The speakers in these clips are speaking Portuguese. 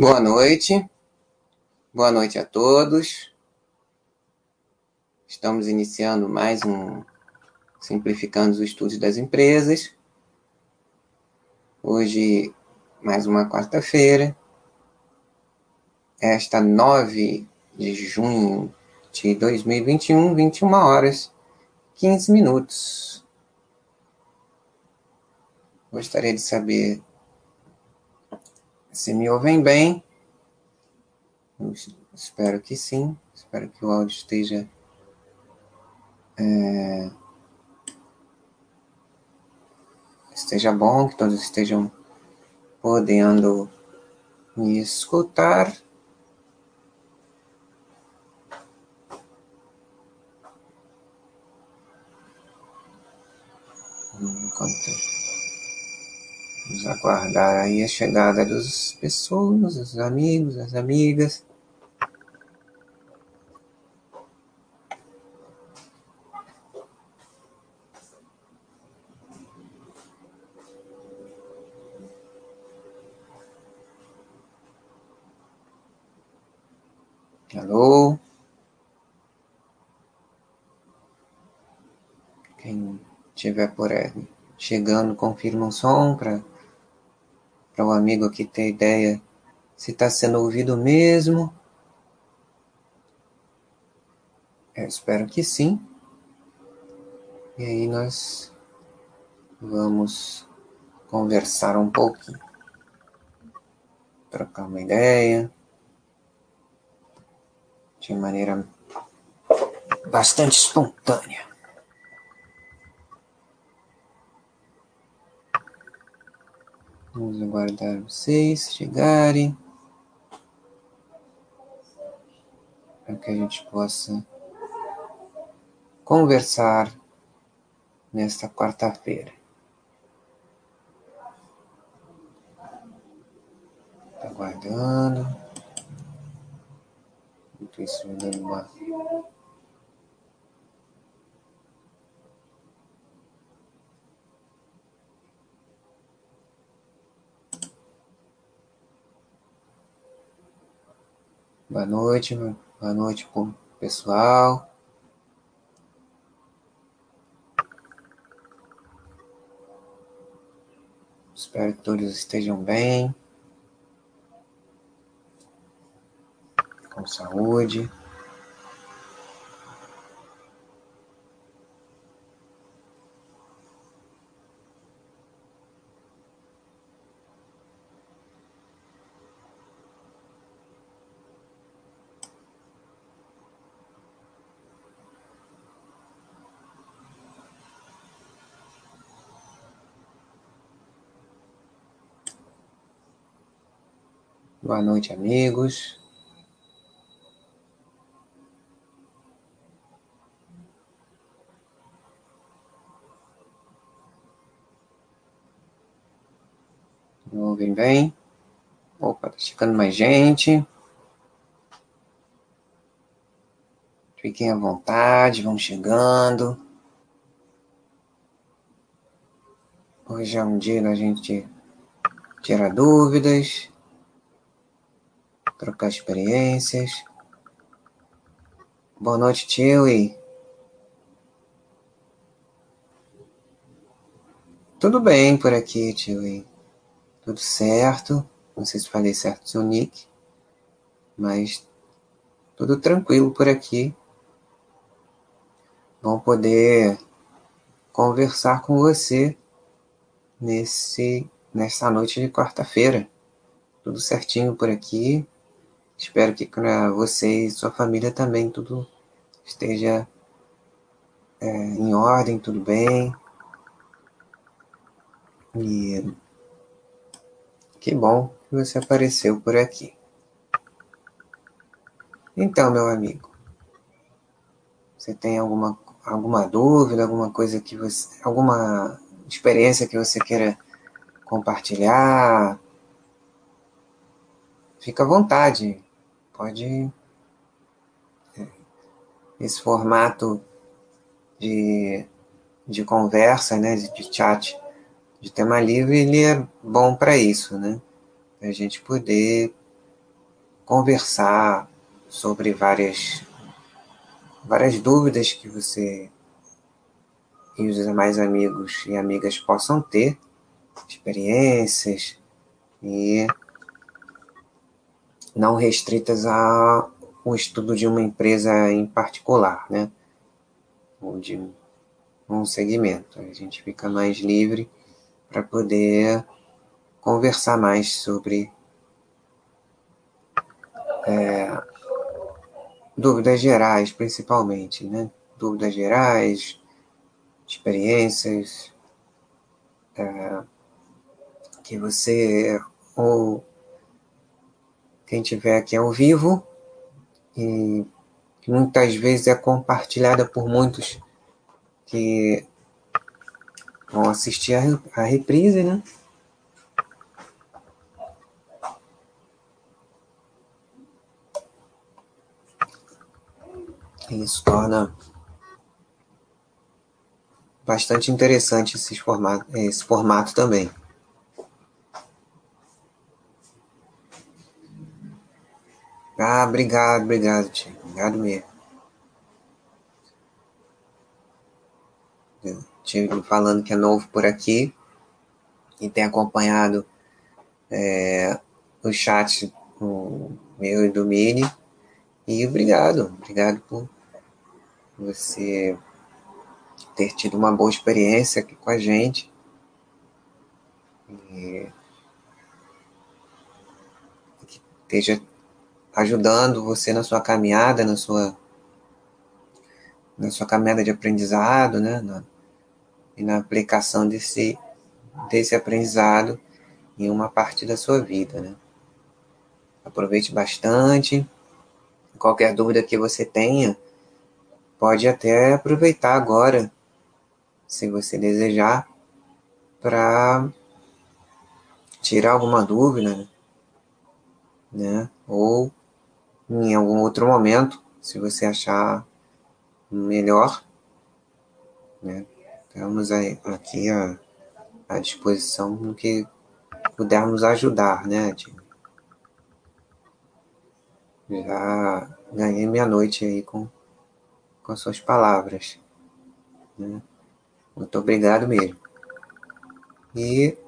Boa noite. Boa noite a todos. Estamos iniciando mais um Simplificando os Estudos das Empresas. Hoje, mais uma quarta-feira. Esta 9 de junho de 2021, 21 horas, 15 minutos. Gostaria de saber se me ouvem bem. Eu espero que sim. Espero que o áudio esteja. É, esteja bom, que todos estejam podendo me escutar. Enquanto Vamos aguardar aí a chegada das pessoas, dos amigos, das amigas. Alô? Quem tiver por aí chegando, confirma o som para para o um amigo aqui ter ideia se está sendo ouvido mesmo. Eu espero que sim. E aí nós vamos conversar um pouquinho, trocar uma ideia de maneira bastante espontânea. Vamos aguardar vocês chegarem. Para que a gente possa conversar nesta quarta-feira. Tá aguardando. Isso, dando uma Boa noite, boa noite pessoal. Espero que todos estejam bem, com saúde. Boa noite, amigos. Me ouvem bem? Opa, tá chegando mais gente. Fiquem à vontade, vão chegando. Hoje é um dia da gente tirar dúvidas, trocar experiências. Boa noite, Tilly. Tudo bem por aqui, Tilly. Tudo certo. Não sei se falei certo seu nick, mas tudo tranquilo por aqui. Vamos poder conversar com você nesse nessa noite de quarta-feira. Tudo certinho por aqui. Espero que para você e sua família também tudo esteja é, em ordem, tudo bem. E que bom que você apareceu por aqui. Então, meu amigo, você tem alguma, alguma dúvida, alguma coisa que você. alguma experiência que você queira compartilhar? Fica à vontade. Pode. É, esse formato de, de conversa, né, de chat, de tema livre, ele é bom para isso, né? Para a gente poder conversar sobre várias, várias dúvidas que você e os demais amigos e amigas possam ter, experiências e não restritas ao estudo de uma empresa em particular, né? Ou de um segmento. A gente fica mais livre para poder conversar mais sobre é, dúvidas gerais, principalmente, né? Dúvidas gerais, experiências é, que você ou quem tiver aqui ao vivo e que muitas vezes é compartilhada por muitos que vão assistir a, a reprise, né? Isso torna bastante interessante esse formato, esse formato também. Ah, obrigado, obrigado, tio. Obrigado mesmo. Tio falando que é novo por aqui e tem acompanhado é, o chat o meu e do Mini. E obrigado, obrigado por você ter tido uma boa experiência aqui com a gente. E que esteja ajudando você na sua caminhada, na sua na sua caminhada de aprendizado, né? Na, e na aplicação desse desse aprendizado em uma parte da sua vida, né? Aproveite bastante. Qualquer dúvida que você tenha, pode até aproveitar agora, se você desejar, para tirar alguma dúvida, né? Ou em algum outro momento, se você achar melhor, né? Estamos aqui à, à disposição no que pudermos ajudar, né? Já ganhei minha noite aí com com as suas palavras. Né? Muito obrigado mesmo. E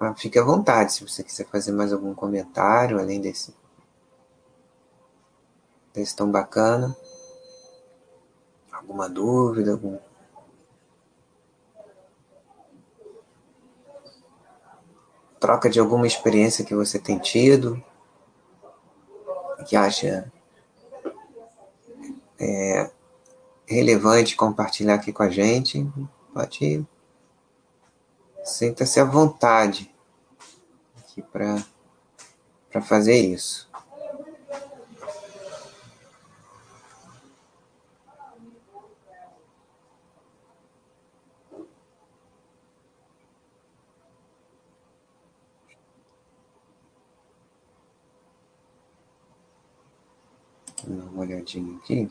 ah, fique à vontade se você quiser fazer mais algum comentário além desse, desse tão bacana. Alguma dúvida, algum troca de alguma experiência que você tem tido, que acha é, relevante compartilhar aqui com a gente, pode sinta-se à vontade aqui para fazer isso. Dar uma olhadinha aqui.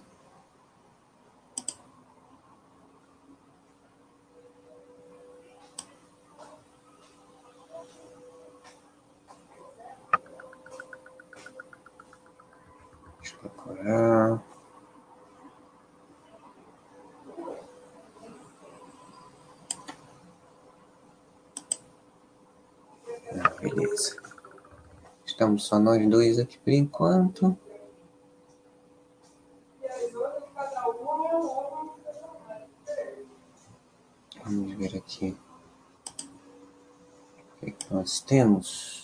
Estamos só nós dois aqui por enquanto. Vamos ver aqui o que, que nós temos.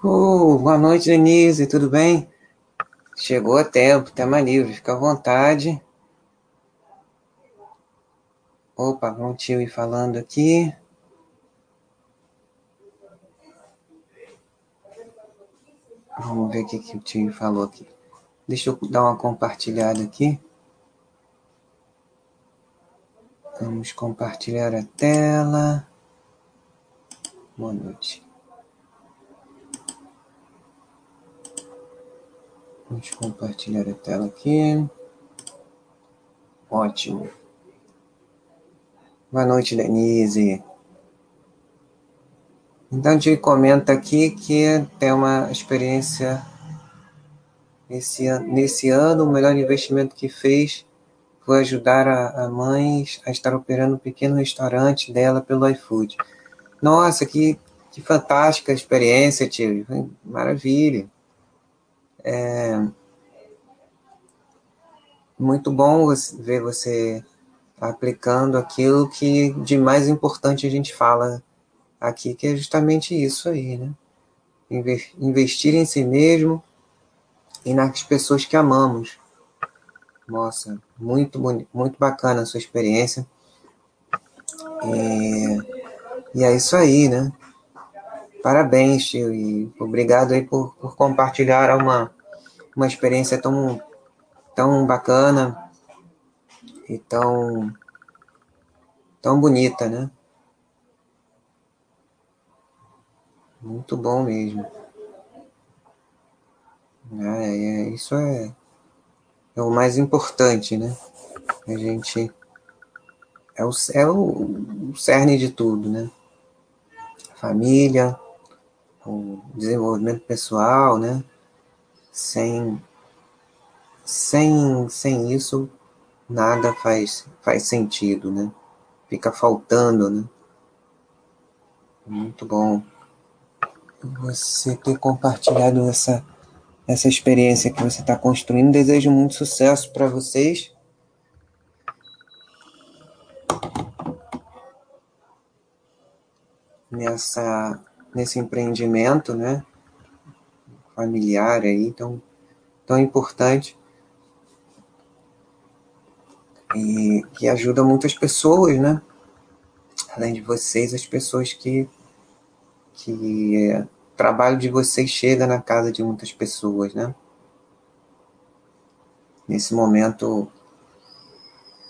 Oh, boa noite, Denise, tudo bem? Chegou a tempo, tema livre, fica à vontade. Opa, um tio ir falando aqui. Vamos ver o que, que o tio falou aqui. Deixa eu dar uma compartilhada aqui. Vamos compartilhar a tela. Boa noite. Vamos compartilhar a tela aqui. Ótimo. Boa noite, Denise. Então, gente comenta aqui que tem uma experiência nesse, nesse ano, o melhor investimento que fez foi ajudar a, a mãe a estar operando um pequeno restaurante dela pelo iFood. Nossa, que, que fantástica experiência, tio. Maravilha. É muito bom ver você aplicando aquilo que de mais importante a gente fala aqui, que é justamente isso aí, né? Investir em si mesmo e nas pessoas que amamos. Nossa, muito muito bacana a sua experiência. E, e é isso aí, né? Parabéns, tio, e obrigado aí por, por compartilhar uma, uma experiência tão, tão bacana e tão, tão bonita, né? Muito bom mesmo. É, é, isso é, é o mais importante, né? A gente é o, é o, o cerne de tudo, né? família, o desenvolvimento pessoal, né? Sem, sem, sem isso, nada faz, faz sentido, né? Fica faltando, né? Muito bom você ter compartilhado essa, essa experiência que você está construindo. Desejo muito sucesso para vocês. Nessa, nesse empreendimento, né? Familiar aí, tão, tão importante. E que ajuda muitas pessoas, né? Além de vocês, as pessoas que que é, o trabalho de vocês chega na casa de muitas pessoas, né? Nesse momento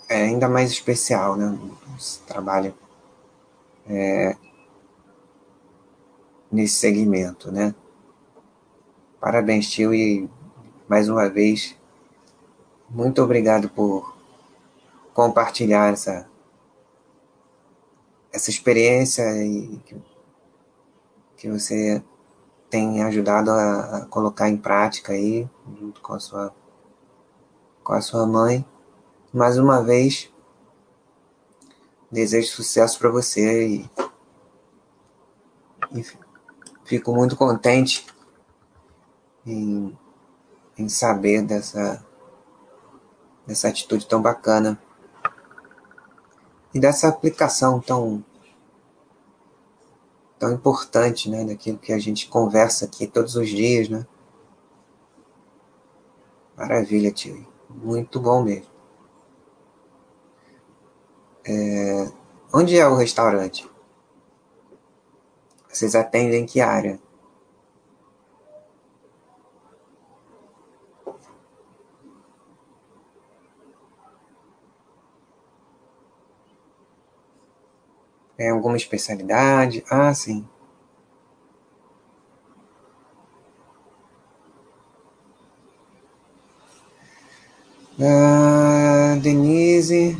é ainda mais especial, né? Esse trabalho é, nesse segmento, né? Parabéns, tio, e mais uma vez, muito obrigado por compartilhar essa, essa experiência e que você tem ajudado a, a, colocar em prática aí, junto com a sua, com a sua mãe. Mais uma vez, desejo sucesso para você e, e, fico muito contente em, em saber dessa, dessa atitude tão bacana e dessa aplicação tão tão importante, né, daquilo que a gente conversa aqui todos os dias, né? Maravilha, tio. Muito bom mesmo. É... Onde é o restaurante? Vocês atendem que área? É alguma especialidade? Ah, sim. Ah, Denise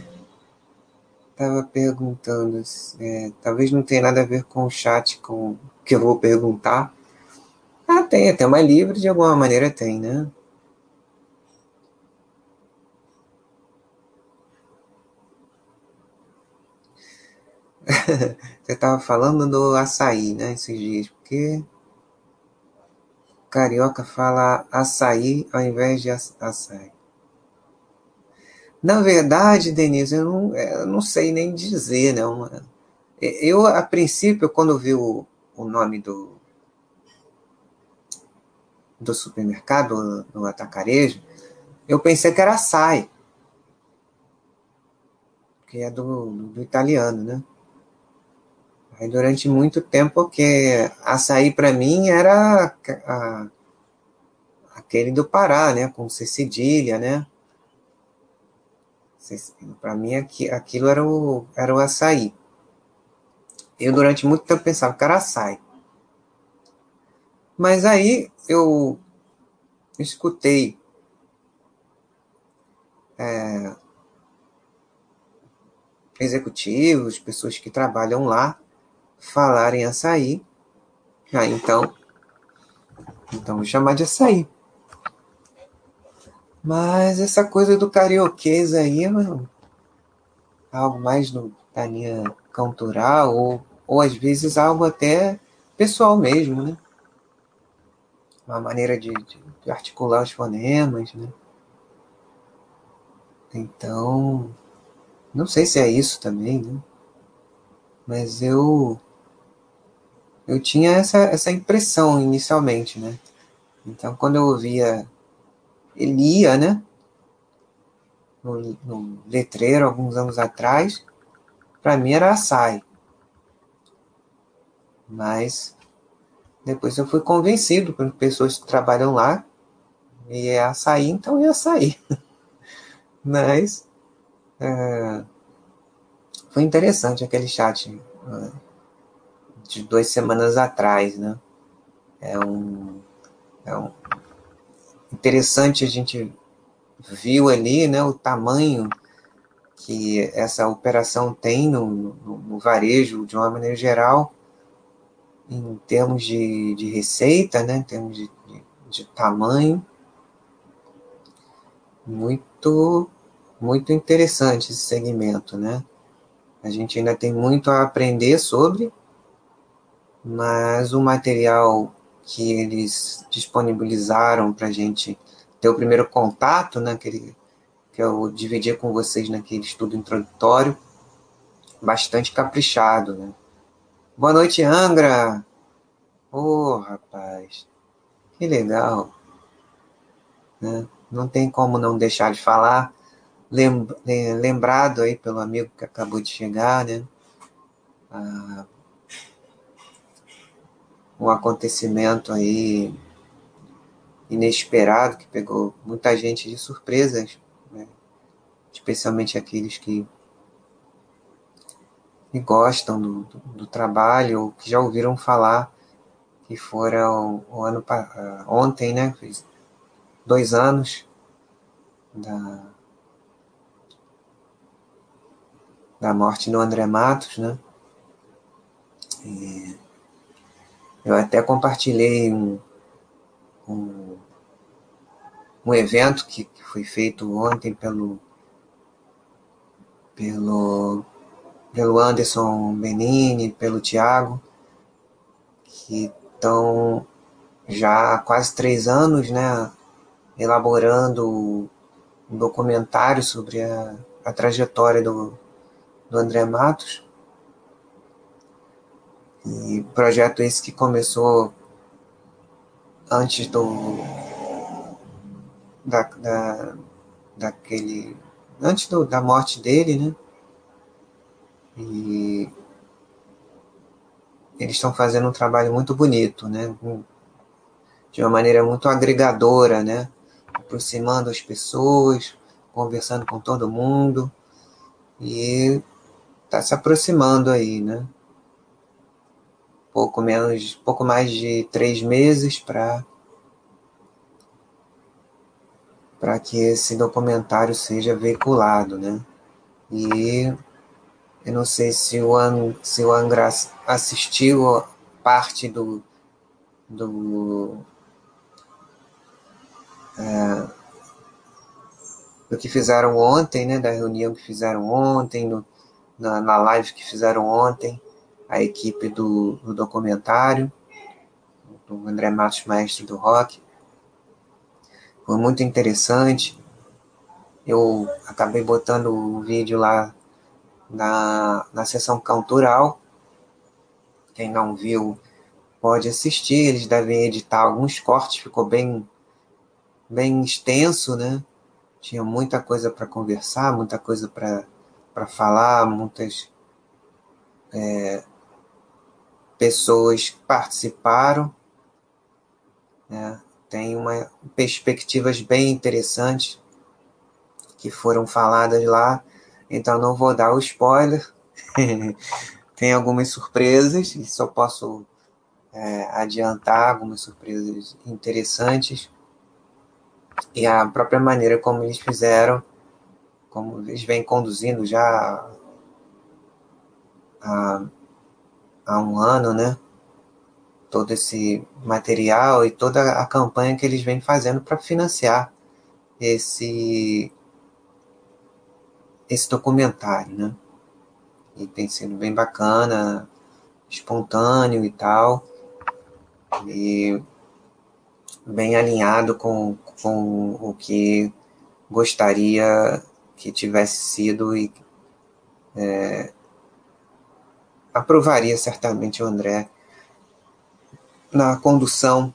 estava perguntando, é, talvez não tenha nada a ver com o chat, com que eu vou perguntar. Ah, tem, até uma livre de alguma maneira tem, né? Você estava falando do açaí, né, esses dias, porque carioca fala açaí ao invés de açaí. Na verdade, Denise, eu não, eu não sei nem dizer. Né? Eu, a princípio, quando vi o, o nome do, do supermercado, no atacarejo, eu pensei que era açaí, que é do, do italiano, né? Aí durante muito tempo, que açaí para mim era a, aquele do Pará, né? Com C cedilha, né? Para mim aquilo era o, era o açaí. Eu durante muito tempo pensava que era açaí. Mas aí eu escutei é, executivos, pessoas que trabalham lá, falarem açaí. Ah, então, então vou chamar de açaí. Mas essa coisa do carioquês aí é algo mais no, da linha cultural, ou, ou às vezes algo até pessoal mesmo, né? Uma maneira de, de, de articular os fonemas, né? Então, não sei se é isso também, né? Mas eu eu tinha essa, essa impressão inicialmente, né? Então, quando eu ouvia Elia, né? No, no letreiro, alguns anos atrás, para mim era açaí. Mas depois eu fui convencido por pessoas que trabalham lá, e é açaí, então é açaí. Mas é, foi interessante aquele chat de duas semanas atrás, né? É um, é um interessante a gente viu ali, né, o tamanho que essa operação tem no, no, no varejo de uma maneira geral, em termos de, de receita, né, em termos de, de, de tamanho, muito muito interessante esse segmento, né? A gente ainda tem muito a aprender sobre, mas o material que eles disponibilizaram para a gente ter o primeiro contato, né, que, que eu dividi com vocês naquele estudo introdutório, bastante caprichado. Né? Boa noite, Angra! Ô, oh, rapaz, que legal! Né? Não tem como não deixar de falar, lembrado aí pelo amigo que acabou de chegar, né? Ah, um acontecimento aí inesperado que pegou muita gente de surpresa, né? especialmente aqueles que, que gostam do, do, do, trabalho ou que já ouviram falar que foram o ano ontem, né? Fez dois anos da, da morte do André Matos, né? E, eu até compartilhei um, um, um evento que, que foi feito ontem pelo, pelo, pelo Anderson Benini, pelo Tiago, que estão já há quase três anos né, elaborando um documentário sobre a, a trajetória do, do André Matos. E projeto esse que começou antes do da, da daquele antes do, da morte dele, né? E eles estão fazendo um trabalho muito bonito, né? De uma maneira muito agregadora, né? Aproximando as pessoas, conversando com todo mundo e está se aproximando aí, né? Pouco menos, pouco mais de três meses para para que esse documentário seja veiculado, né? E eu não sei se o, An, se o Angra assistiu parte do, do, é, do que fizeram ontem, né? Da reunião que fizeram ontem, no, na, na live que fizeram ontem a equipe do, do documentário, do André Matos, mestre do rock. Foi muito interessante. Eu acabei botando o vídeo lá na, na sessão cultural. Quem não viu, pode assistir. Eles devem editar alguns cortes, ficou bem, bem extenso, né? Tinha muita coisa para conversar, muita coisa para falar, muitas é, pessoas participaram. Né? Tem uma, perspectivas bem interessantes que foram faladas lá, então não vou dar o spoiler. Tem algumas surpresas, só posso é, adiantar algumas surpresas interessantes. E a própria maneira como eles fizeram, como eles vêm conduzindo já há, há um ano, né? Todo esse material e toda a campanha que eles vêm fazendo para financiar esse esse documentário, né? E tem sido bem bacana, espontâneo e tal, e bem alinhado com, com o que gostaria que tivesse sido e é, aprovaria certamente o André na condução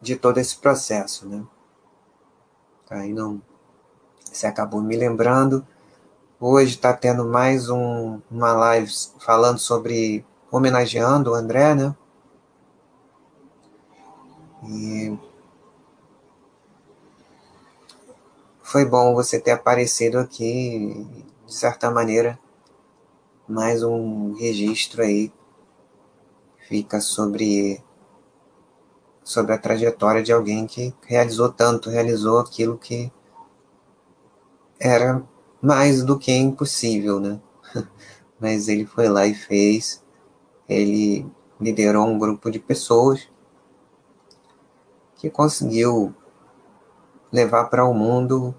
de todo esse processo, né? Aí não você acabou me lembrando. Hoje está tendo mais um, uma live falando sobre homenageando o André, né? E foi bom você ter aparecido aqui, de certa maneira, mais um registro aí fica sobre sobre a trajetória de alguém que realizou tanto, realizou aquilo que era mais do que impossível, né? Mas ele foi lá e fez. Ele liderou um grupo de pessoas que conseguiu levar para o mundo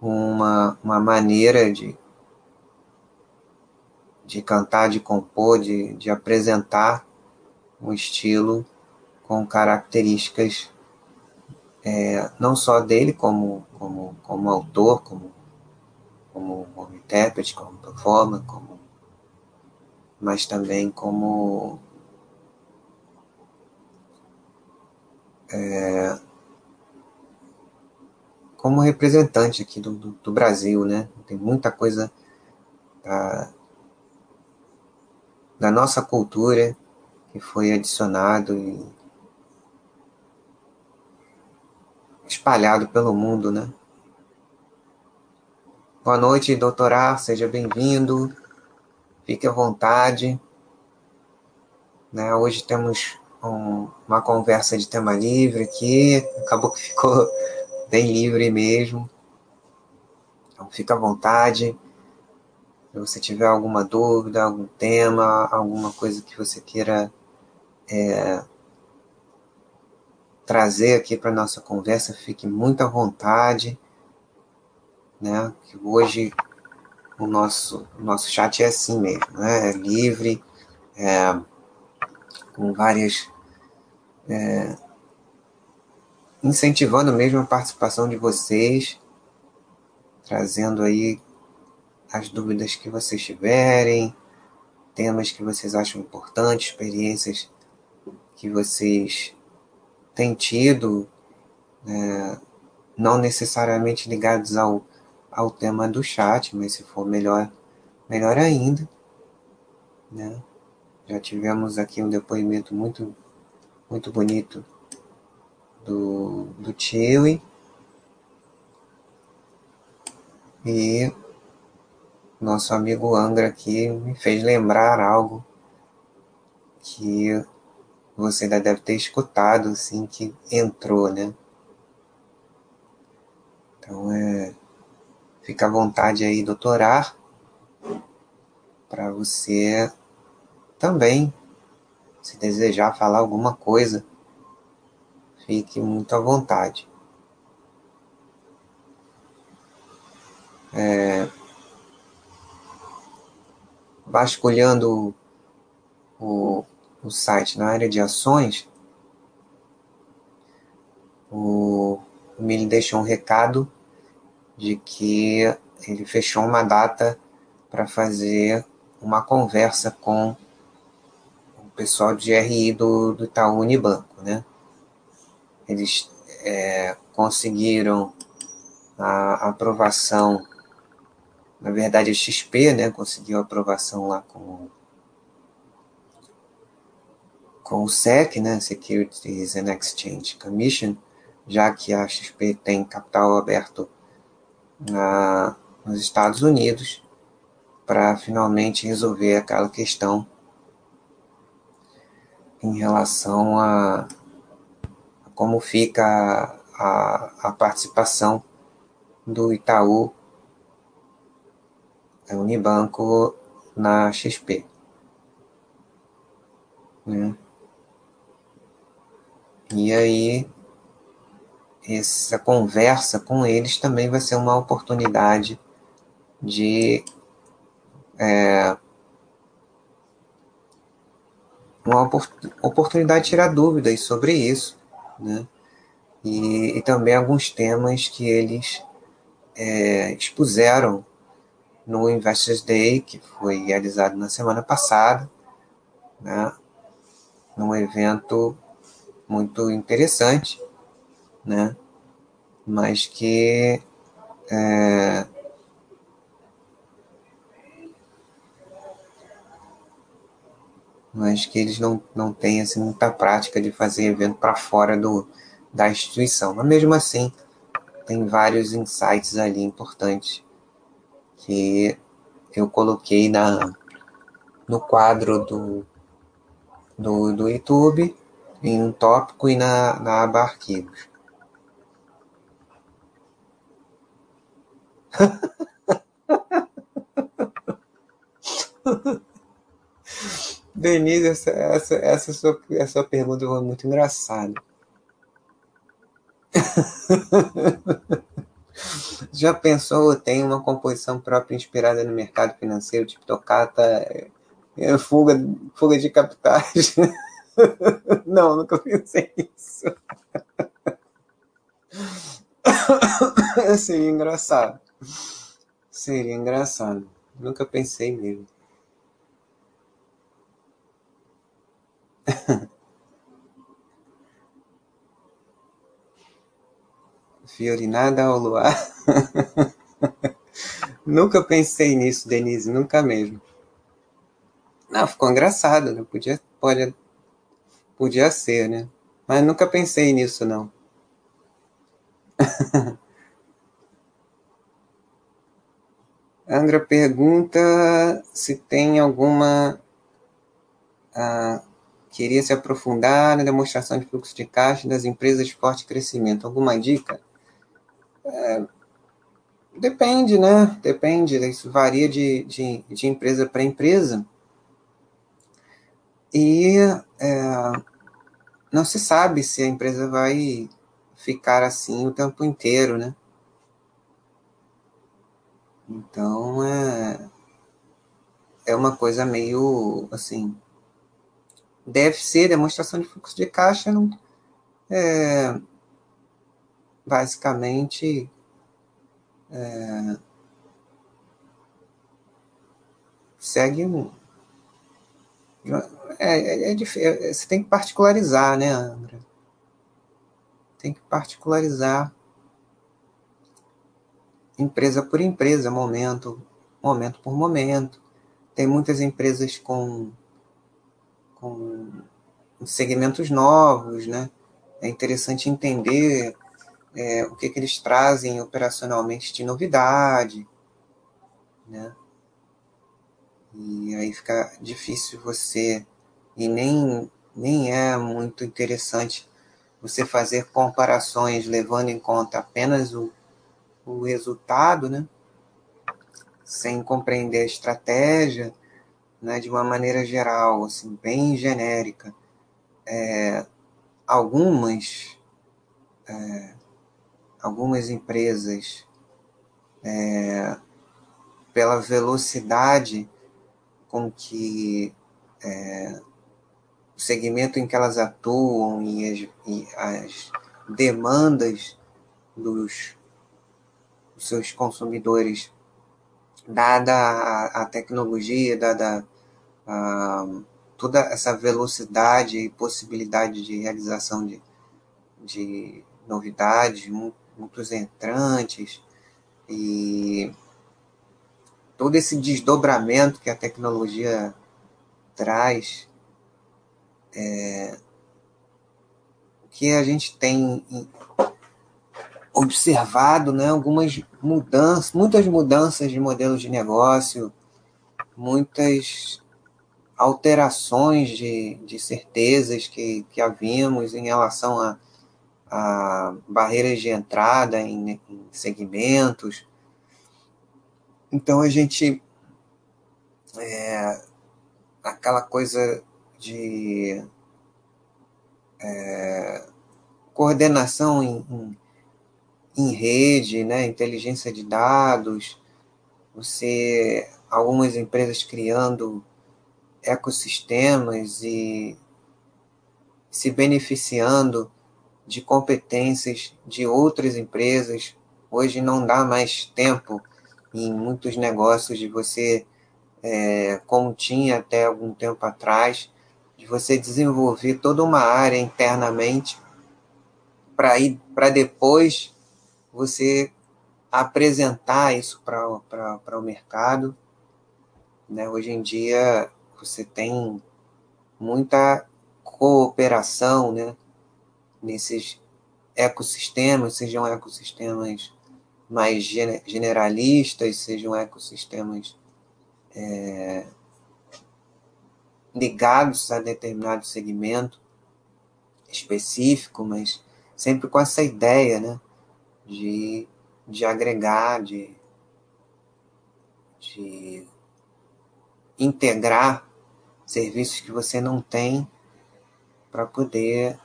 uma, uma maneira de, de cantar, de compor, de, de apresentar um estilo com características é, não só dele como, como, como autor, como como, como intérprete, como performer, como, mas também como é, como representante aqui do, do, do, Brasil, né? Tem muita coisa da, da nossa cultura que foi adicionado e espalhado pelo mundo, né? Boa noite, doutorá, seja bem-vindo. Fique à vontade. Né, hoje temos um, uma conversa de tema livre aqui, acabou que ficou bem livre mesmo. Então, fique à vontade. Se você tiver alguma dúvida, algum tema, alguma coisa que você queira é, trazer aqui para nossa conversa, fique muito à vontade né? Que hoje o nosso, o nosso chat é assim mesmo, né? É livre, é, com várias. É, incentivando mesmo a participação de vocês, trazendo aí as dúvidas que vocês tiverem, temas que vocês acham importantes, experiências que vocês têm tido, é, não necessariamente ligados ao ao tema do chat, mas se for melhor, melhor ainda, né? Já tivemos aqui um depoimento muito, muito bonito do, do Chile. E nosso amigo Angra aqui me fez lembrar algo que você ainda deve ter escutado assim que entrou, né? Então é Fica à vontade aí, doutorar, para você também, se desejar falar alguma coisa, fique muito à vontade. É, vasculhando o, o site na área de ações, o, o Mili deixou um recado de que ele fechou uma data para fazer uma conversa com o pessoal de RI do, do Itaú Unibanco, né? Eles é, conseguiram a aprovação, na verdade a XP, né, conseguiu a aprovação lá com com o SEC, né, Securities and Exchange Commission, já que a XP tem capital aberto na, nos Estados Unidos, para finalmente resolver aquela questão em relação a, a como fica a, a, participação do Itaú Unibanco na XP. Né? E aí, essa conversa com eles também vai ser uma oportunidade de é, uma oportunidade de tirar dúvidas sobre isso, né? E, e também alguns temas que eles é, expuseram no Investors Day, que foi realizado na semana passada, né? num evento muito interessante, né? mas que é, mas que eles não, não têm assim, muita prática de fazer evento para fora do, da instituição. Mas mesmo assim, tem vários insights ali importantes que eu coloquei na, no quadro do, do, do YouTube, em um tópico e na, na aba arquivos. Denise, essa, essa, essa, sua, essa sua pergunta foi muito engraçada. Já pensou, tem uma composição própria inspirada no mercado financeiro, tipo tocata, é, fuga, fuga de capitais? Não, nunca pensei nisso. Seria engraçado. Seria engraçado. Nunca pensei mesmo. Fiorinada ao luar. nunca pensei nisso, Denise, nunca mesmo. Não, ficou engraçado, né? Podia, pode, podia ser, né? Mas nunca pensei nisso, não. Andra pergunta se tem alguma ah, Queria se aprofundar na demonstração de fluxo de caixa das empresas de forte crescimento. Alguma dica? É, depende, né? Depende. Isso varia de, de, de empresa para empresa. E é, não se sabe se a empresa vai ficar assim o tempo inteiro, né? Então é, é uma coisa meio assim deve ser demonstração de fluxo de caixa, não, é, basicamente é, segue um. É, é, é, é, você tem que particularizar, né, André? Tem que particularizar empresa por empresa, momento, momento por momento. Tem muitas empresas com com segmentos novos, né? É interessante entender é, o que, que eles trazem operacionalmente de novidade, né? E aí fica difícil você, e nem, nem é muito interessante você fazer comparações levando em conta apenas o, o resultado, né? Sem compreender a estratégia, né, de uma maneira geral, assim, bem genérica, é, algumas, é, algumas empresas, é, pela velocidade com que é, o segmento em que elas atuam e as, e as demandas dos, dos seus consumidores dada a, a, tecnologia, dada toda essa velocidade e possibilidade de realização de, de novidades, muitos entrantes e todo esse desdobramento que a tecnologia traz, é, que a gente tem observado né, algumas mudanças, muitas mudanças de modelos de negócio, muitas alterações de, de certezas que, que havíamos em relação a, a barreiras de entrada em, em segmentos. Então a gente. É, aquela coisa de é, coordenação em, em, em, rede, né, inteligência de dados, você algumas empresas criando ecossistemas e se beneficiando de competências de outras empresas. Hoje não dá mais tempo em muitos negócios de você, é, como tinha até algum tempo atrás, de você desenvolver toda uma área internamente para ir para depois você apresentar isso para o mercado. Né? Hoje em dia você tem muita cooperação né? Nesses ecossistemas, sejam ecossistemas mais generalistas, sejam ecossistemas é, ligados a determinado segmento específico, mas sempre com essa ideia né, de, de agregar, de, de integrar serviços que você não tem para poder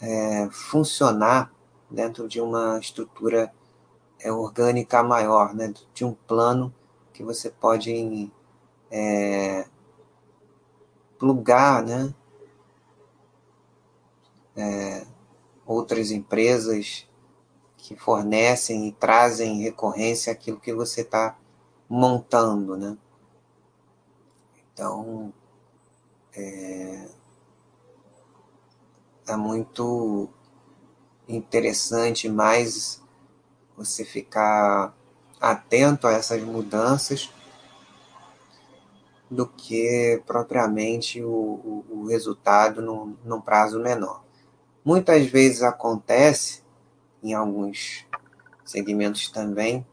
é, funcionar dentro de uma estrutura é, orgânica maior, né? de um plano que você pode é, plugar né? É, outras empresas que fornecem e trazem em recorrência aquilo que você está montando. Né? Então, é, é muito interessante mais você ficar atento a essas mudanças do que propriamente o, o, o resultado num, num prazo menor. Muitas vezes acontece, em alguns segmentos também,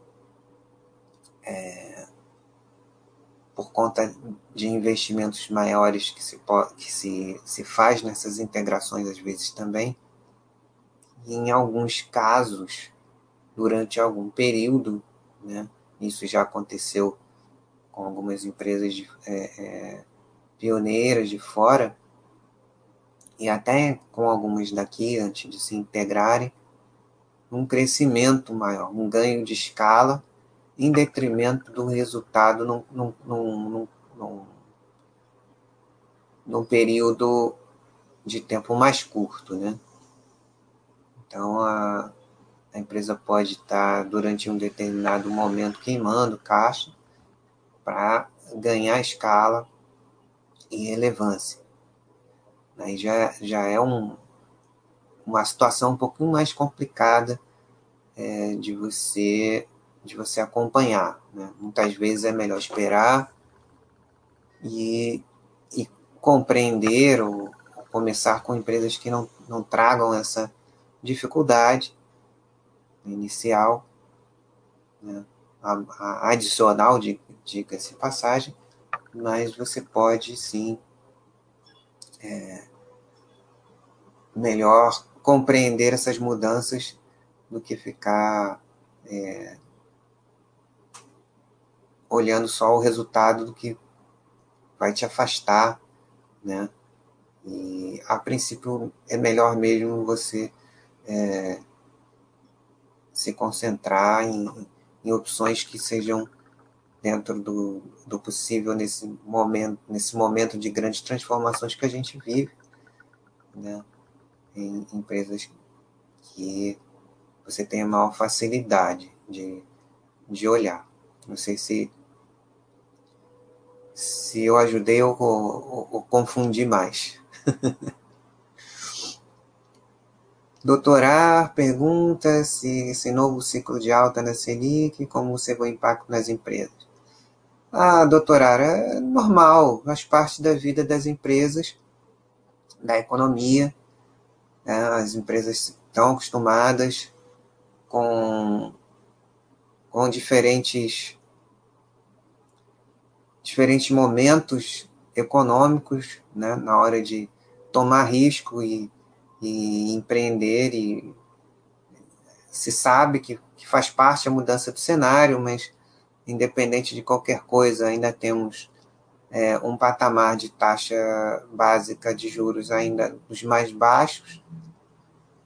é, por conta de investimentos maiores que se, que se, se faz nessas integrações às vezes também, e em alguns casos, durante algum período, né, isso já aconteceu com algumas empresas de, é, é, pioneiras de fora, e até com algumas daqui, antes de se integrarem, um crescimento maior, um ganho de escala em detrimento do resultado num, num, num, num, num período de tempo mais curto, né? Então, a, a empresa pode estar, durante um determinado momento, queimando caixa para ganhar escala e relevância. Aí já, já é um, uma situação um pouquinho mais complicada é, de você de você acompanhar. Né? Muitas vezes é melhor esperar e, e compreender ou, ou começar com empresas que não, não tragam essa dificuldade inicial, né? a, a adicional, diga-se passagem, mas você pode sim é, melhor compreender essas mudanças do que ficar é, olhando só o resultado do que vai te afastar, né? E a princípio é melhor mesmo você é, se concentrar em, em opções que sejam dentro do, do possível nesse momento, nesse momento de grandes transformações que a gente vive, né? Em empresas que você tenha maior facilidade de, de olhar. Não sei se se eu ajudei ou, confundi mais. Doutorar pergunta se esse novo ciclo de alta na Selic, como vê o impacto nas empresas. Ah, doutorar, é normal, faz parte da vida das empresas, da economia. Né? As empresas estão acostumadas com, com diferentes, diferentes momentos econômicos né? na hora de tomar risco e e empreender e se sabe que, que faz parte a mudança do cenário, mas independente de qualquer coisa, ainda temos é, um patamar de taxa básica de juros ainda dos mais baixos,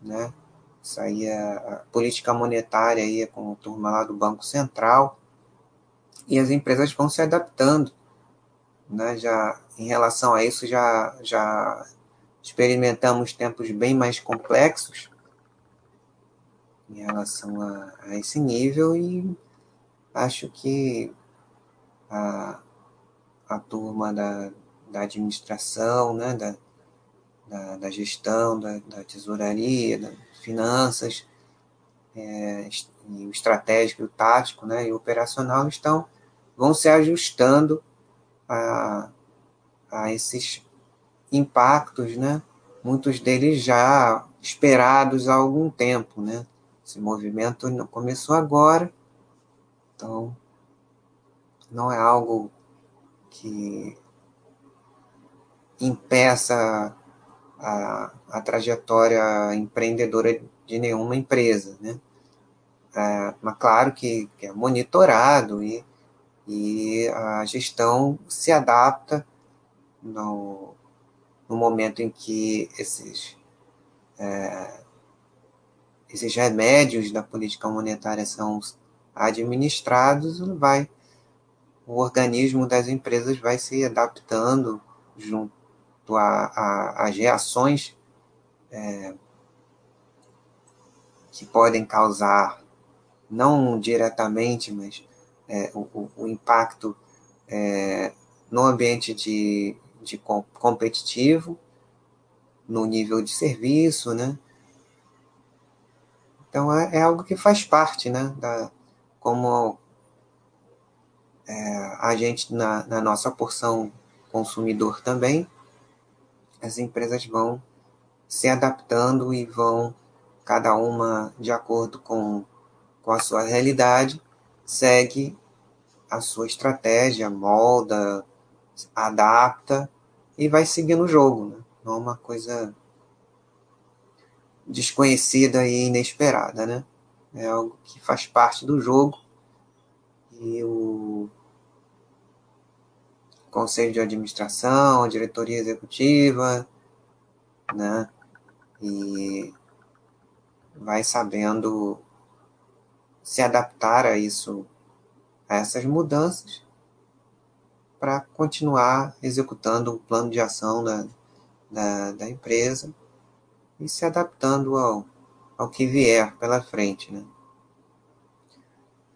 né? Isso aí é a política monetária aí é com a turma lá do Banco Central e as empresas vão se adaptando, né? Já em relação a isso já já experimentamos tempos bem mais complexos em relação a, a esse nível e acho que a, a turma da, da administração, né, da, da, da gestão, da, da tesouraria, das finanças, é, o estratégico, o tático né, e o operacional estão, vão se ajustando a, a esses impactos, né? Muitos deles já esperados há algum tempo, né? Esse movimento não começou agora, então não é algo que impeça a, a trajetória empreendedora de nenhuma empresa, né? É, mas claro que, que é monitorado e, e a gestão se adapta no, no momento em que esses, é, esses remédios da política monetária são administrados, vai, o organismo das empresas vai se adaptando junto às reações é, que podem causar, não diretamente, mas é, o, o, impacto é, no ambiente de de competitivo no nível de serviço, né? Então é, é algo que faz parte, né? Da, como é, a gente na, na nossa porção consumidor também, as empresas vão se adaptando e vão cada uma de acordo com, com a sua realidade, segue a sua estratégia, molda, adapta e vai seguindo o jogo. Né? Não é uma coisa desconhecida e inesperada, né? É algo que faz parte do jogo e o conselho de administração, a diretoria executiva, né? E vai sabendo se adaptar a isso, a essas mudanças para continuar executando o plano de ação da, da, da, empresa e se adaptando ao, ao que vier pela frente. Né?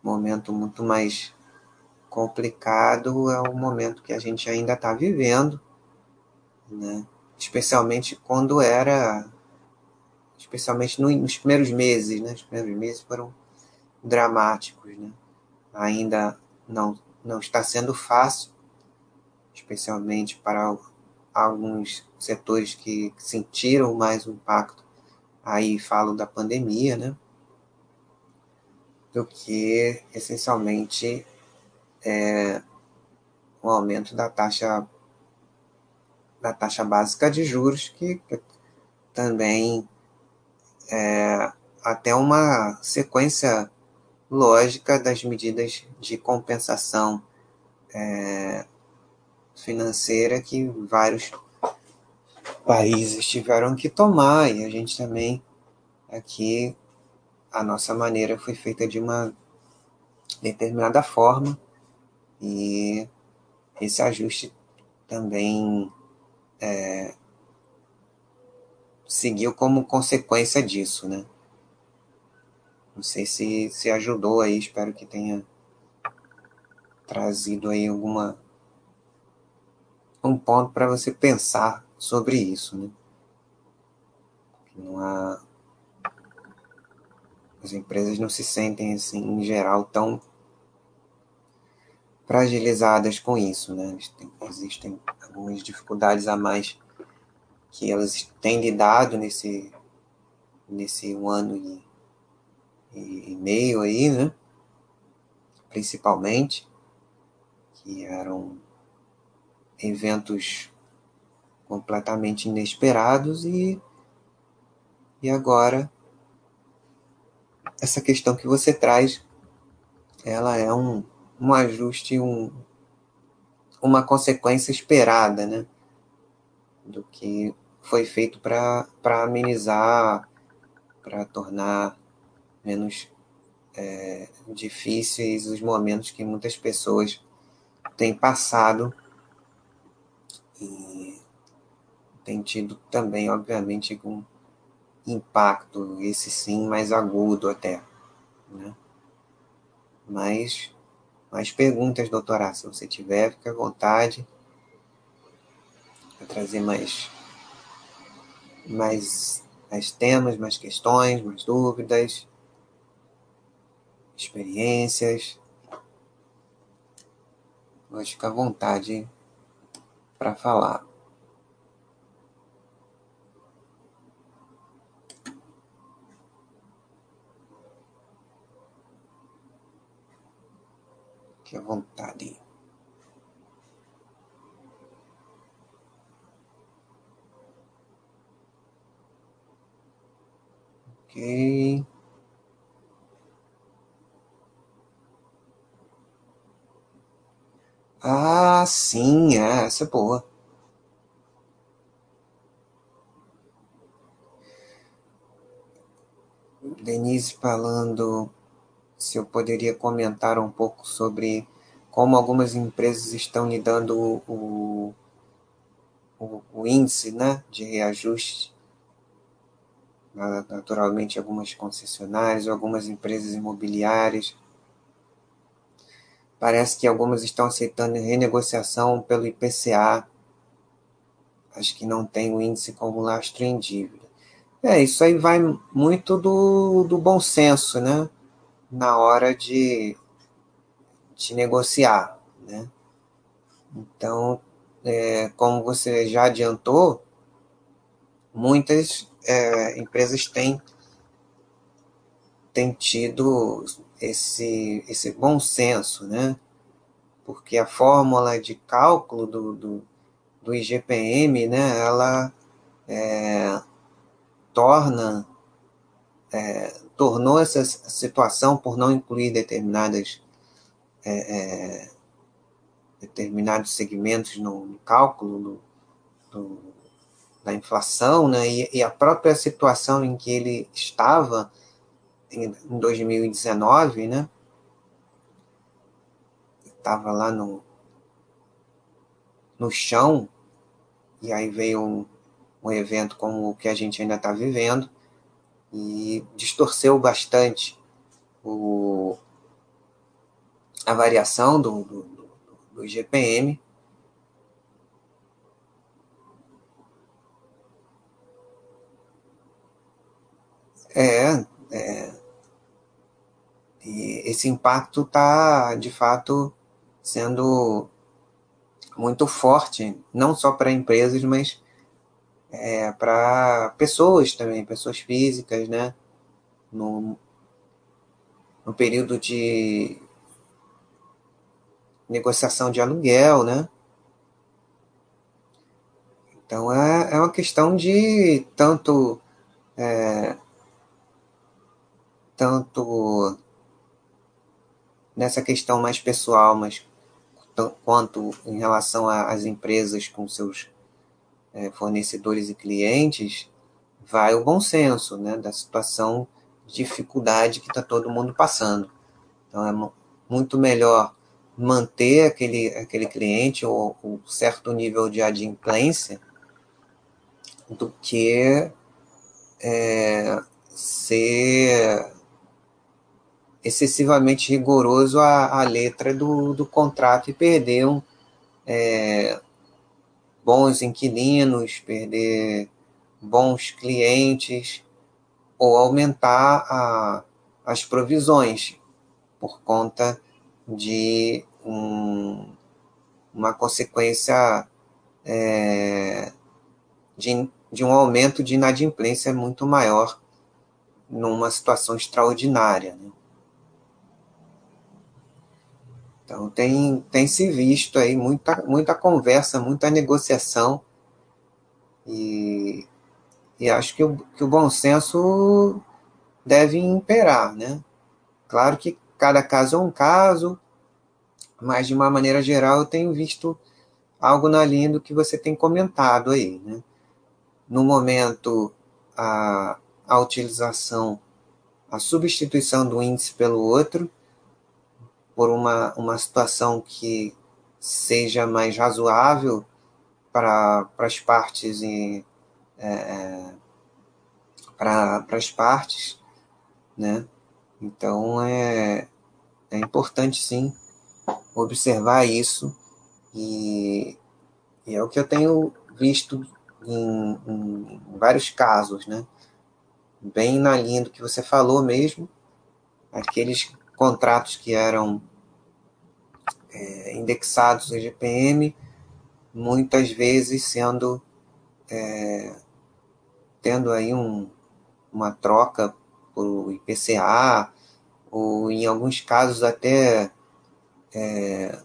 Momento muito mais complicado é o momento que a gente ainda está vivendo, né? especialmente quando era, especialmente no, nos primeiros meses, né? os primeiros meses foram dramáticos, né? ainda não, não está sendo fácil, especialmente para alguns setores que sentiram mais o impacto, aí falo da pandemia, né? Do que essencialmente é, o aumento da taxa da taxa básica de juros, que, que também é até uma sequência lógica das medidas de compensação é, financeira que vários países tiveram que tomar e a gente também aqui a nossa maneira foi feita de uma determinada forma e esse ajuste também é, seguiu como consequência disso, né? Não sei se, se ajudou aí, espero que tenha trazido aí alguma um ponto para você pensar sobre isso, né? Não há as empresas não se sentem assim em geral tão fragilizadas com isso, né? Existem algumas dificuldades a mais que elas têm lidado nesse nesse um ano e, e, e meio aí, né? Principalmente que eram eventos completamente inesperados e, e agora essa questão que você traz ela é um, um ajuste, um, uma consequência esperada, né? Do que foi feito para amenizar, para tornar menos é, difíceis os momentos que muitas pessoas têm passado e tem tido também, obviamente, um impacto, esse sim mais agudo até. Né? Mas mais perguntas, doutorado, se você tiver, fique à vontade para trazer mais, mais, mais temas, mais questões, mais dúvidas, experiências. Pode ficar à vontade para falar. Fique à vontade. Ok. Ah, sim, é, essa é boa. Denise falando se eu poderia comentar um pouco sobre como algumas empresas estão lidando o, o, o índice né, de reajuste. Naturalmente, algumas concessionárias, algumas empresas imobiliárias. Parece que algumas estão aceitando renegociação pelo IPCA. Acho que não tem o índice como lastro em dívida. É, isso aí vai muito do, do bom senso, né? na hora de, de negociar. Né? Então, é, como você já adiantou, muitas é, empresas têm, têm tido esse, esse bom senso, né? porque a fórmula de cálculo do, do, do IGPM, né, ela é, torna é, tornou essa situação por não incluir determinadas é, é, determinados segmentos no, no cálculo do, do, da inflação, né? E, e, a própria situação em que ele estava em, em 2019, né? Estava lá no, no chão, e aí veio um, um evento como o que a gente ainda está vivendo, e distorceu bastante o, a variação do, do, do IGPM. É, é, e esse impacto está, de fato, sendo muito forte, não só para empresas, mas é, para pessoas também, pessoas físicas, né? No, no período de negociação de aluguel, né? Então é, é uma questão de tanto é, tanto nessa questão mais pessoal, mas quanto em relação às empresas com seus é, fornecedores e clientes, vai o bom senso né, da situação de dificuldade que está todo mundo passando. Então, é muito melhor manter aquele, aquele cliente ou um certo nível de adimplência do que é, ser excessivamente rigoroso à, letra do, do contrato e perder um, é, bons inquilinos, perder bons clientes ou aumentar a, as provisões por conta de um, uma consequência é, de, de um aumento de inadimplência muito maior numa situação extraordinária. Né? Então tem, tem se visto aí muita, muita conversa, muita negociação e, e acho que o, que o bom senso deve imperar, né? Claro que cada caso é um caso, mas de uma maneira geral eu tenho visto algo na linha do que você tem comentado aí, né? No momento, a, a utilização, a substituição do índice pelo outro, por uma, uma situação que seja mais razoável para as partes e é, é para as partes, né? Então é, é importante sim observar isso e, e é o que eu tenho visto em, em, vários casos, né? Bem na linha do que você falou mesmo, aqueles contratos que eram é, indexados no GPM, muitas vezes sendo é, tendo aí um, uma troca por IPCA, ou em alguns casos até é,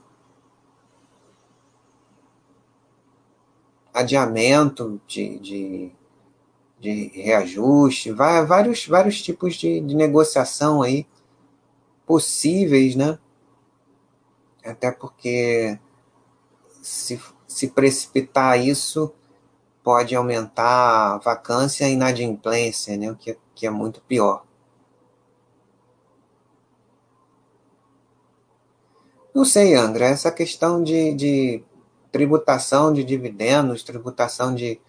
adiamento de, de, de, reajuste, vários, vários tipos de, de negociação aí possíveis, né? Até porque se, se precipitar isso pode aumentar a vacância e inadimplência, né? o que, que é muito pior. Não sei, André, essa questão de, de tributação de dividendos, tributação de,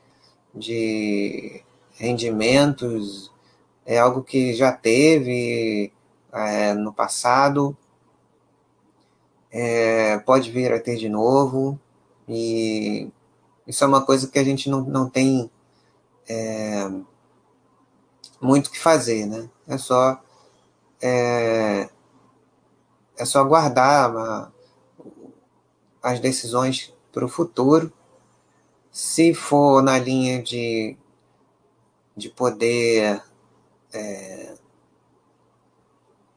de rendimentos, é algo que já teve é, no passado, é, pode vir a ter de novo, e isso é uma coisa que a gente não, não tem é, muito o que fazer, né? É só, é, é só aguardar as decisões para o futuro. Se for na linha de, de poder é,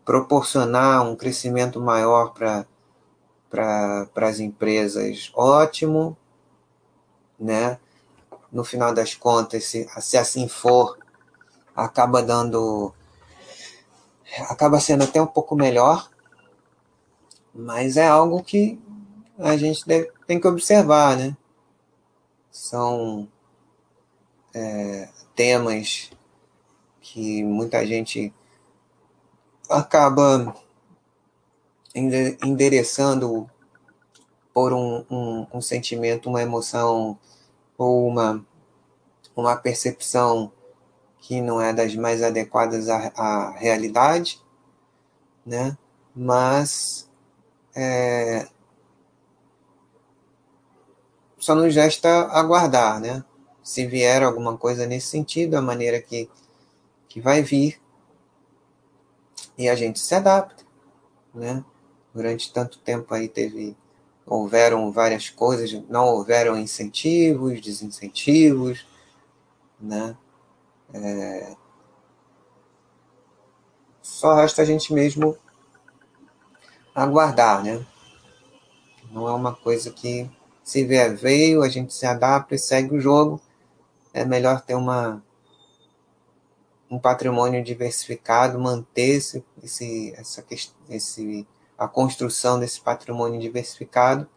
proporcionar um crescimento maior para para as empresas, ótimo, né? No final das contas, se, se assim for, acaba dando. acaba sendo até um pouco melhor, mas é algo que a gente deve, tem que observar, né? São é, temas que muita gente acaba endereçando por um, um, um, sentimento, uma emoção ou uma, uma percepção que não é das mais adequadas à, à realidade, né? Mas é, só nos resta aguardar, né? Se vier alguma coisa nesse sentido, a maneira que, que vai vir, e a gente se adapta, né? Durante tanto tempo aí teve houveram várias coisas, não houveram incentivos, desincentivos, né? É... Só resta a gente mesmo aguardar, né? Não é uma coisa que se vier veio, a gente se adapta e segue o jogo. É melhor ter uma um patrimônio diversificado, manter esse, esse, essa, esse a construção desse patrimônio diversificado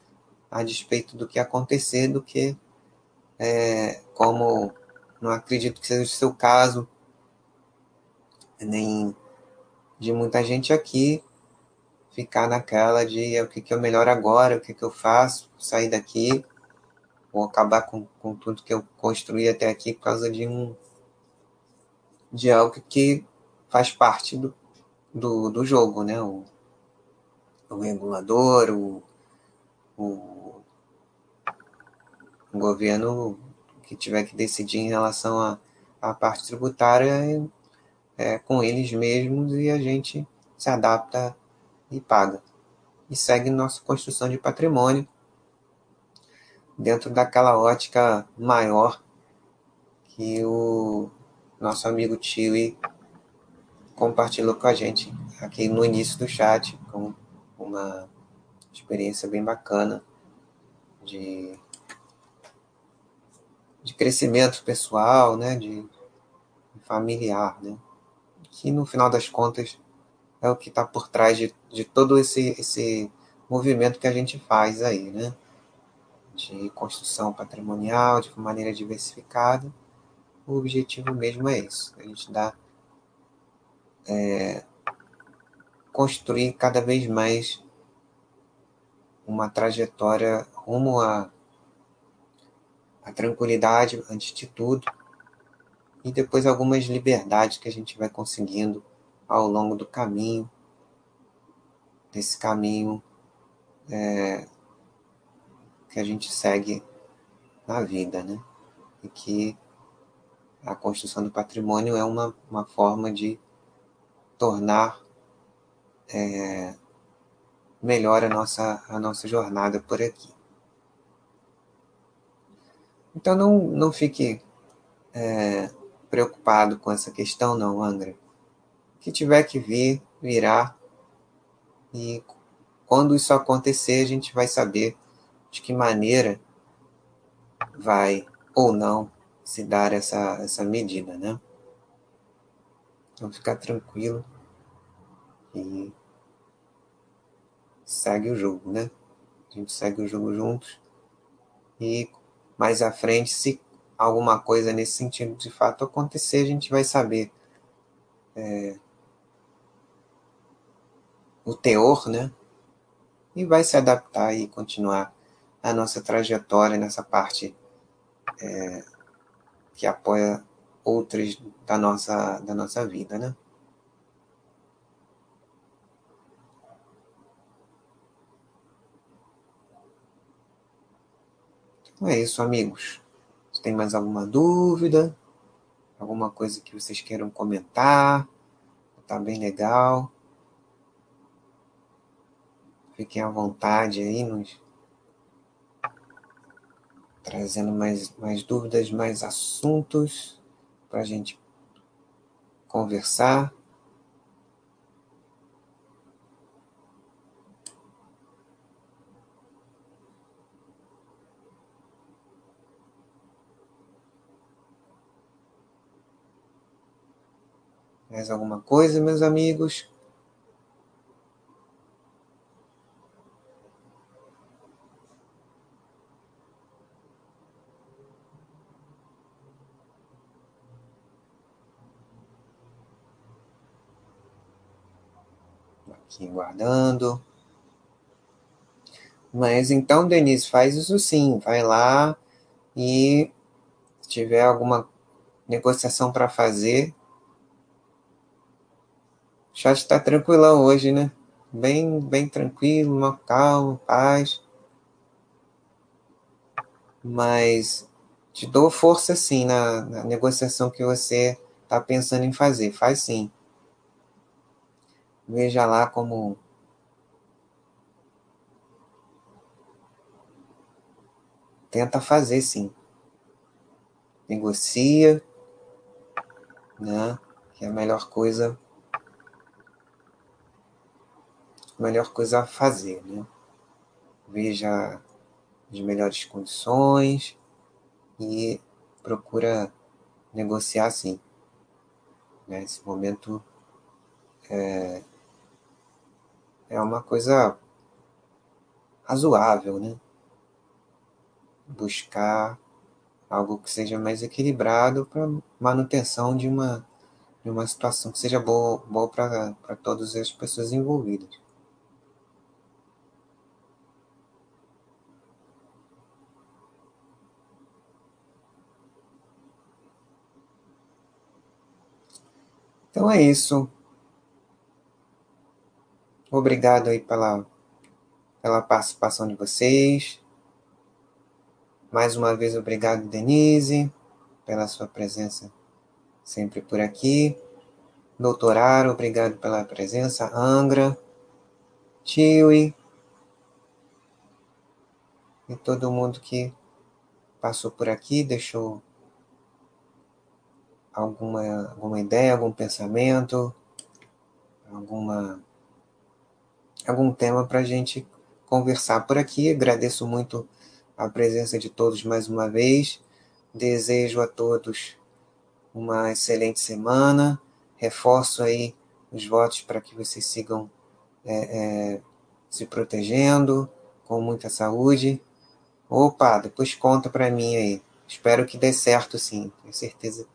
a despeito do que acontecer, do que, é, como não acredito que seja o seu caso, nem de muita gente aqui, ficar naquela de o que, que eu melhor agora, o que, que eu faço, sair daqui, ou acabar com, com tudo que eu construí até aqui por causa de um de algo que faz parte do, do, do jogo, né? O, o regulador, o, o, o governo que tiver que decidir em relação à, à parte tributária é, é com eles mesmos e a gente se adapta e paga. E segue nossa construção de patrimônio dentro daquela ótica maior que o nosso amigo Tio compartilhou com a gente aqui no início do chat, com uma experiência bem bacana de, de crescimento pessoal, né, de, de familiar, né, que no final das contas é o que está por trás de, de todo esse, esse movimento que a gente faz aí, né, de construção patrimonial de maneira diversificada. O objetivo mesmo é isso, a gente dá é, construir cada vez mais uma trajetória rumo à, à tranquilidade antes de tudo e depois algumas liberdades que a gente vai conseguindo ao longo do caminho, desse caminho é, que a gente segue na vida, né? E que a construção do patrimônio é uma, uma forma de tornar é, melhor a nossa, a nossa jornada por aqui. Então não, não fique é, preocupado com essa questão, não, André. O que tiver que vir, virá. E quando isso acontecer, a gente vai saber de que maneira vai ou não se dar essa, essa medida, né? Então ficar tranquilo e segue o jogo, né? A gente segue o jogo juntos e mais à frente, se alguma coisa nesse sentido de fato acontecer, a gente vai saber é, o teor, né? E vai se adaptar e continuar a nossa trajetória nessa parte é, que apoia outras da nossa, da nossa vida, né? Então é isso, amigos. Se tem mais alguma dúvida, alguma coisa que vocês queiram comentar, tá bem legal. Fiquem à vontade aí, nos trazendo mais, mais dúvidas, mais assuntos para a gente conversar. Mais alguma coisa, meus amigos? Aqui guardando. Mas então, Denise, faz isso sim. Vai lá e se tiver alguma negociação para fazer, chat está tranquilão hoje, né? Bem, bem tranquilo, uma calma, paz. Mas te dou força sim na, na negociação que você está pensando em fazer. Faz sim. Veja lá como tenta fazer sim. Negocia, né? Que é a melhor coisa melhor coisa a fazer, né? Veja as melhores condições e procura negociar sim. Né? Esse momento é, é uma coisa razoável, né? Buscar algo que seja mais equilibrado para manutenção de uma, de uma situação que seja boa, boa para todas as pessoas envolvidas. Então é isso. Obrigado aí pela, pela participação de vocês. Mais uma vez, obrigado, Denise, pela sua presença sempre por aqui. Doutoraro, obrigado pela presença. Angra, Tiwi e todo mundo que passou por aqui, deixou alguma, alguma ideia, algum pensamento, alguma, algum tema para a gente conversar por aqui. Agradeço muito a presença de todos mais uma vez. Desejo a todos uma excelente semana. Reforço aí os votos para que vocês sigam é, é, se protegendo, com muita saúde. Opa, depois conta para mim aí. Espero que dê certo, sim. Tenho certeza.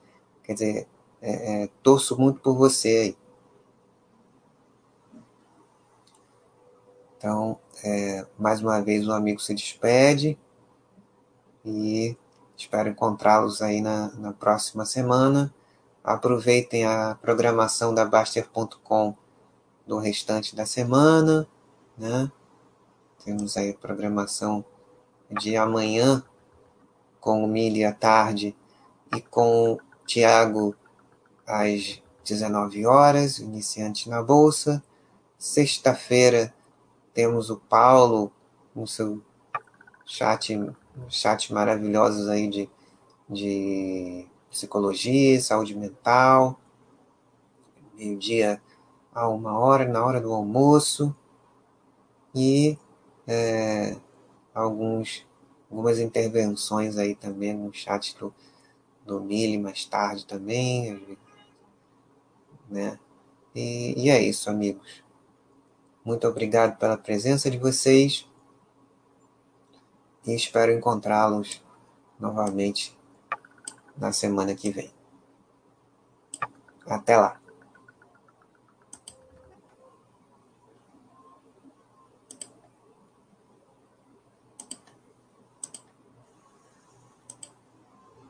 Quer dizer, é, é, torço muito por você aí. Então, é, mais uma vez, um amigo se despede e espero encontrá-los aí na, na próxima semana. Aproveitem a programação da Baster.com do restante da semana, né? Temos aí a programação de amanhã com o Mili à tarde e com o Tiago às 19 horas, iniciante na Bolsa. Sexta-feira temos o Paulo no seu chat, chat maravilhosos aí de, de psicologia, saúde mental. Meio-dia a uma hora, na hora do almoço. E é, alguns, algumas intervenções aí também no chat do, do Mili mais tarde também. Né? E, e é isso, amigos. Muito obrigado pela presença de vocês e espero encontrá-los novamente na semana que vem. Até lá!